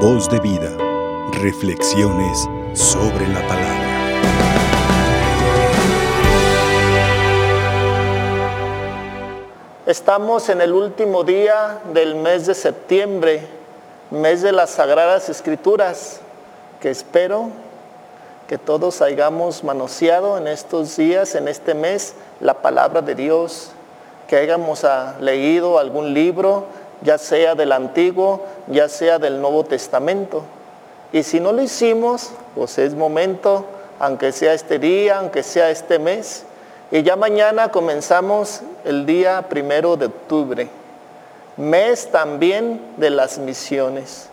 Voz de vida. Reflexiones sobre la palabra. Estamos en el último día del mes de septiembre, mes de las Sagradas Escrituras, que espero que todos hayamos manoseado en estos días, en este mes, la palabra de Dios, que hayamos ah, leído algún libro, ya sea del Antiguo, ya sea del Nuevo Testamento. Y si no lo hicimos, pues es momento, aunque sea este día, aunque sea este mes. Y ya mañana comenzamos el día primero de octubre, mes también de las misiones,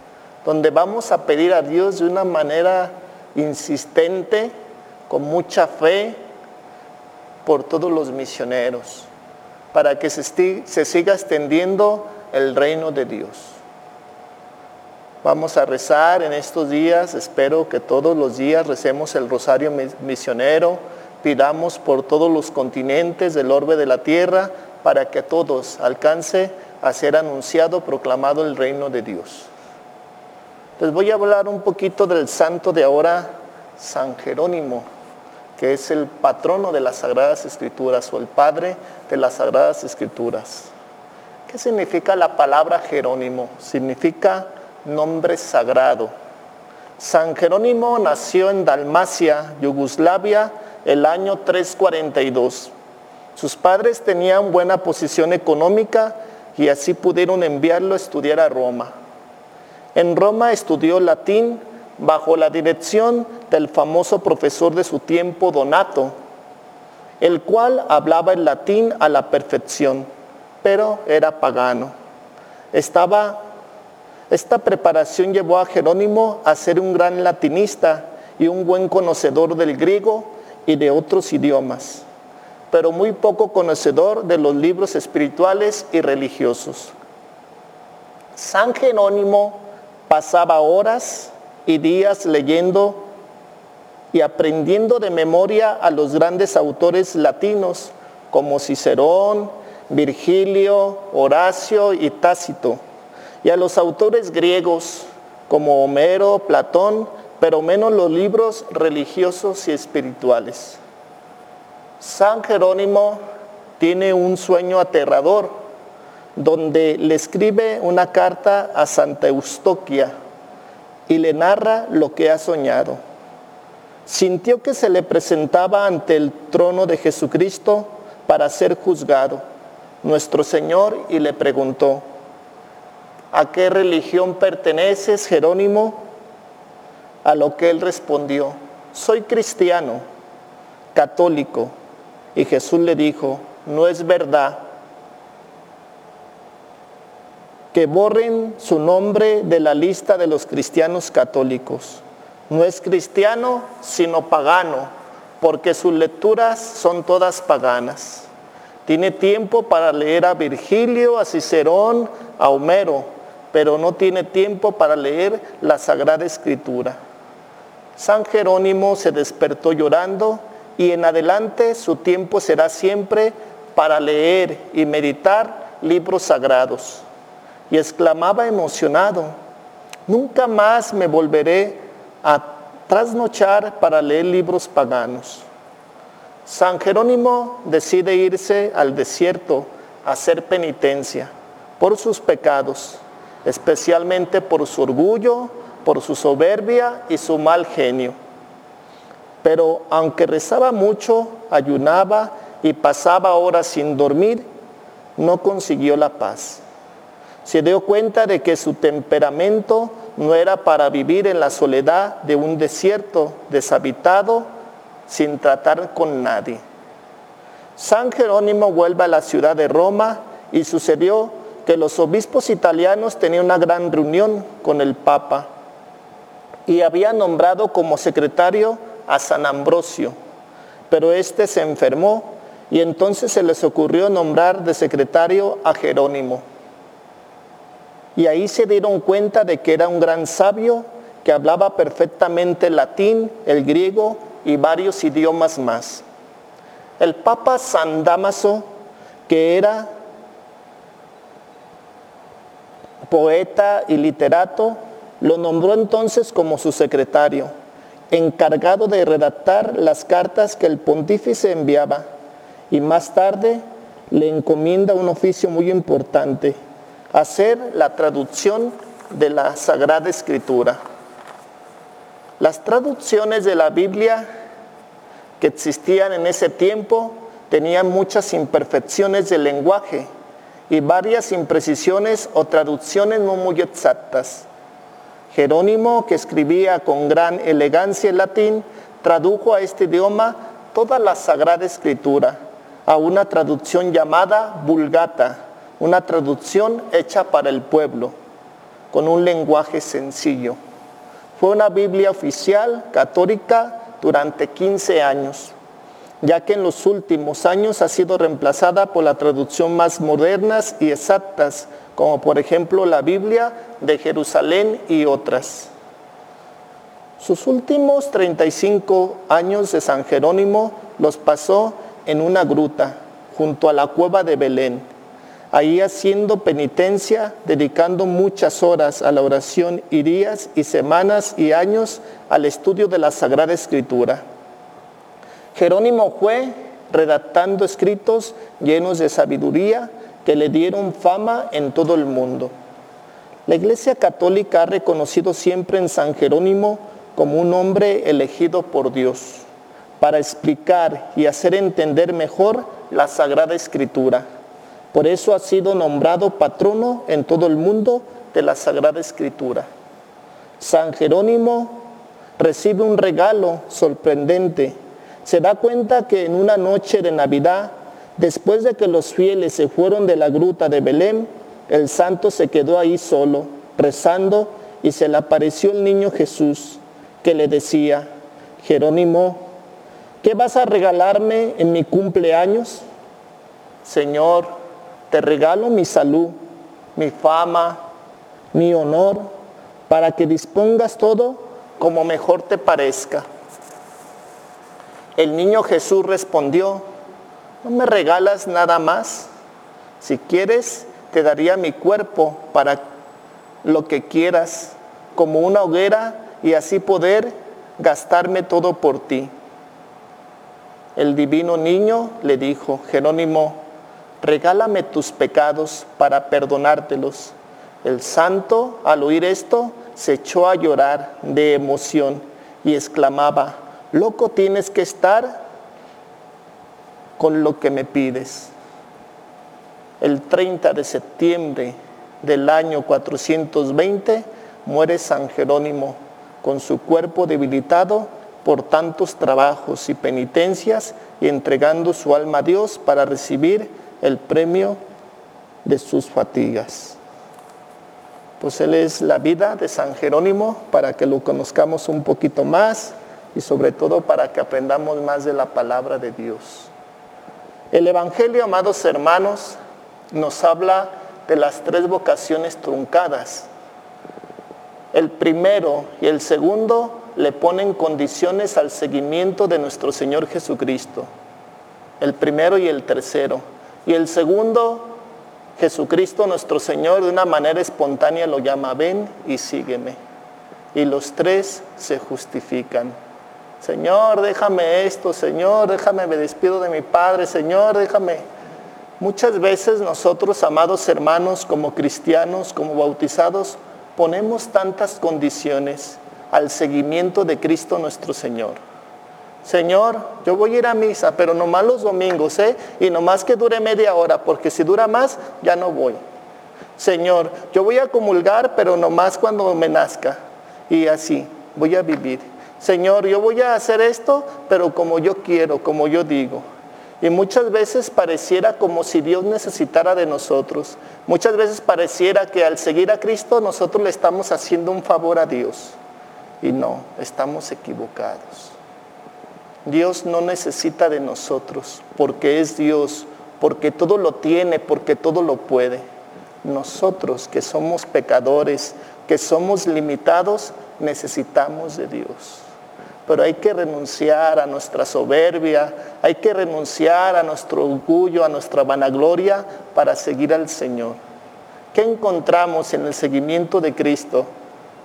donde vamos a pedir a Dios de una manera insistente, con mucha fe, por todos los misioneros, para que se, se siga extendiendo el reino de Dios. Vamos a rezar en estos días, espero que todos los días recemos el rosario misionero, pidamos por todos los continentes del orbe de la tierra para que todos alcance a ser anunciado, proclamado el reino de Dios. Les voy a hablar un poquito del santo de ahora, San Jerónimo, que es el patrono de las Sagradas Escrituras o el padre de las Sagradas Escrituras. ¿Qué significa la palabra Jerónimo? Significa nombre sagrado. San Jerónimo nació en Dalmacia, Yugoslavia, el año 342. Sus padres tenían buena posición económica y así pudieron enviarlo a estudiar a Roma. En Roma estudió latín bajo la dirección del famoso profesor de su tiempo, Donato, el cual hablaba el latín a la perfección pero era pagano. Estaba, esta preparación llevó a Jerónimo a ser un gran latinista y un buen conocedor del griego y de otros idiomas, pero muy poco conocedor de los libros espirituales y religiosos. San Jerónimo pasaba horas y días leyendo y aprendiendo de memoria a los grandes autores latinos como Cicerón, Virgilio, Horacio y Tácito, y a los autores griegos como Homero, Platón, pero menos los libros religiosos y espirituales. San Jerónimo tiene un sueño aterrador donde le escribe una carta a Santa Eustoquia y le narra lo que ha soñado. Sintió que se le presentaba ante el trono de Jesucristo para ser juzgado nuestro Señor y le preguntó, ¿a qué religión perteneces, Jerónimo? A lo que él respondió, soy cristiano, católico. Y Jesús le dijo, no es verdad que borren su nombre de la lista de los cristianos católicos. No es cristiano, sino pagano, porque sus lecturas son todas paganas. Tiene tiempo para leer a Virgilio, a Cicerón, a Homero, pero no tiene tiempo para leer la Sagrada Escritura. San Jerónimo se despertó llorando y en adelante su tiempo será siempre para leer y meditar libros sagrados. Y exclamaba emocionado, nunca más me volveré a trasnochar para leer libros paganos. San Jerónimo decide irse al desierto a hacer penitencia por sus pecados, especialmente por su orgullo, por su soberbia y su mal genio. Pero aunque rezaba mucho, ayunaba y pasaba horas sin dormir, no consiguió la paz. Se dio cuenta de que su temperamento no era para vivir en la soledad de un desierto deshabitado sin tratar con nadie. San Jerónimo vuelve a la ciudad de Roma y sucedió que los obispos italianos tenían una gran reunión con el Papa y había nombrado como secretario a San Ambrosio, pero este se enfermó y entonces se les ocurrió nombrar de secretario a Jerónimo. Y ahí se dieron cuenta de que era un gran sabio que hablaba perfectamente el latín, el griego y varios idiomas más. El Papa San Damaso, que era poeta y literato, lo nombró entonces como su secretario, encargado de redactar las cartas que el pontífice enviaba, y más tarde le encomienda un oficio muy importante, hacer la traducción de la Sagrada Escritura. Las traducciones de la Biblia que existían en ese tiempo tenían muchas imperfecciones del lenguaje y varias imprecisiones o traducciones no muy exactas. Jerónimo, que escribía con gran elegancia el latín, tradujo a este idioma toda la Sagrada Escritura a una traducción llamada Vulgata, una traducción hecha para el pueblo, con un lenguaje sencillo. Fue una Biblia oficial católica durante 15 años, ya que en los últimos años ha sido reemplazada por la traducción más modernas y exactas, como por ejemplo la Biblia de Jerusalén y otras. Sus últimos 35 años de San Jerónimo los pasó en una gruta junto a la cueva de Belén, ahí haciendo penitencia, dedicando muchas horas a la oración y días y semanas y años al estudio de la Sagrada Escritura. Jerónimo fue redactando escritos llenos de sabiduría que le dieron fama en todo el mundo. La Iglesia Católica ha reconocido siempre en San Jerónimo como un hombre elegido por Dios para explicar y hacer entender mejor la Sagrada Escritura. Por eso ha sido nombrado patrono en todo el mundo de la Sagrada Escritura. San Jerónimo recibe un regalo sorprendente. Se da cuenta que en una noche de Navidad, después de que los fieles se fueron de la gruta de Belén, el santo se quedó ahí solo, rezando, y se le apareció el niño Jesús, que le decía, Jerónimo, ¿Qué vas a regalarme en mi cumpleaños? Señor, te regalo mi salud, mi fama, mi honor, para que dispongas todo como mejor te parezca. El niño Jesús respondió, no me regalas nada más. Si quieres, te daría mi cuerpo para lo que quieras, como una hoguera, y así poder gastarme todo por ti. El divino niño le dijo, Jerónimo, regálame tus pecados para perdonártelos. El santo, al oír esto, se echó a llorar de emoción y exclamaba, loco tienes que estar con lo que me pides. El 30 de septiembre del año 420 muere San Jerónimo con su cuerpo debilitado por tantos trabajos y penitencias y entregando su alma a Dios para recibir el premio de sus fatigas. Pues Él es la vida de San Jerónimo para que lo conozcamos un poquito más y sobre todo para que aprendamos más de la palabra de Dios. El Evangelio, amados hermanos, nos habla de las tres vocaciones truncadas. El primero y el segundo le ponen condiciones al seguimiento de nuestro Señor Jesucristo. El primero y el tercero. Y el segundo, Jesucristo nuestro Señor de una manera espontánea lo llama, ven y sígueme. Y los tres se justifican. Señor, déjame esto, Señor, déjame, me despido de mi Padre, Señor, déjame. Muchas veces nosotros, amados hermanos, como cristianos, como bautizados, ponemos tantas condiciones al seguimiento de Cristo nuestro Señor. Señor, yo voy a ir a misa, pero nomás los domingos, ¿eh? Y nomás que dure media hora, porque si dura más, ya no voy. Señor, yo voy a comulgar, pero nomás cuando me nazca. Y así, voy a vivir. Señor, yo voy a hacer esto, pero como yo quiero, como yo digo. Y muchas veces pareciera como si Dios necesitara de nosotros. Muchas veces pareciera que al seguir a Cristo nosotros le estamos haciendo un favor a Dios. Y no, estamos equivocados. Dios no necesita de nosotros porque es Dios, porque todo lo tiene, porque todo lo puede. Nosotros que somos pecadores, que somos limitados, necesitamos de Dios. Pero hay que renunciar a nuestra soberbia, hay que renunciar a nuestro orgullo, a nuestra vanagloria para seguir al Señor. ¿Qué encontramos en el seguimiento de Cristo?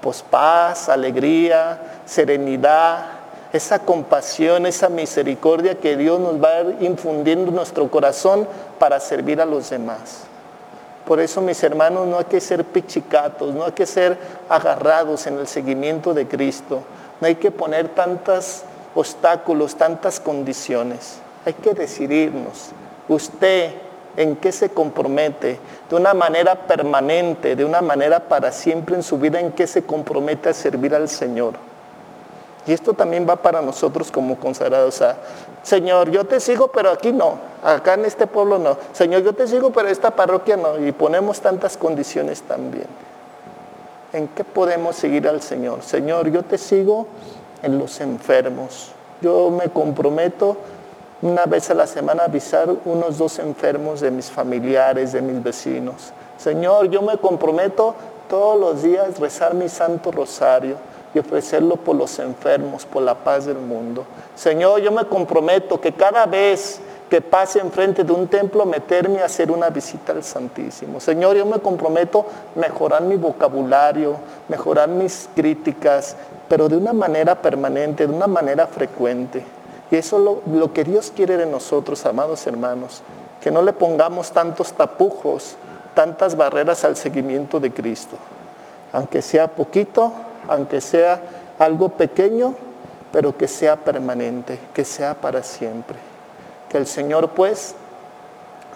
pues paz, alegría, serenidad, esa compasión, esa misericordia que Dios nos va a ir infundiendo en nuestro corazón para servir a los demás. Por eso, mis hermanos, no hay que ser pichicatos, no hay que ser agarrados en el seguimiento de Cristo, no hay que poner tantos obstáculos, tantas condiciones. Hay que decidirnos. Usted en qué se compromete, de una manera permanente, de una manera para siempre en su vida, en qué se compromete a servir al Señor. Y esto también va para nosotros como consagrados. Señor, yo te sigo, pero aquí no. Acá en este pueblo no. Señor, yo te sigo, pero esta parroquia no. Y ponemos tantas condiciones también. ¿En qué podemos seguir al Señor? Señor, yo te sigo en los enfermos. Yo me comprometo una vez a la semana a avisar unos dos enfermos de mis familiares, de mis vecinos. Señor, yo me comprometo todos los días rezar mi santo rosario y ofrecerlo por los enfermos, por la paz del mundo. Señor, yo me comprometo que cada vez que pase enfrente de un templo, meterme a hacer una visita al Santísimo. Señor, yo me comprometo mejorar mi vocabulario, mejorar mis críticas, pero de una manera permanente, de una manera frecuente. Y eso es lo, lo que Dios quiere de nosotros, amados hermanos, que no le pongamos tantos tapujos, tantas barreras al seguimiento de Cristo. Aunque sea poquito, aunque sea algo pequeño, pero que sea permanente, que sea para siempre. Que el Señor pues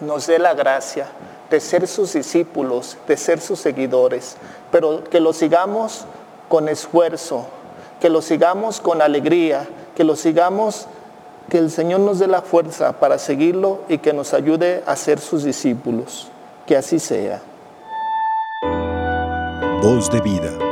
nos dé la gracia de ser sus discípulos, de ser sus seguidores, pero que lo sigamos con esfuerzo, que lo sigamos con alegría, que lo sigamos, que el Señor nos dé la fuerza para seguirlo y que nos ayude a ser sus discípulos. Que así sea. Voz de vida.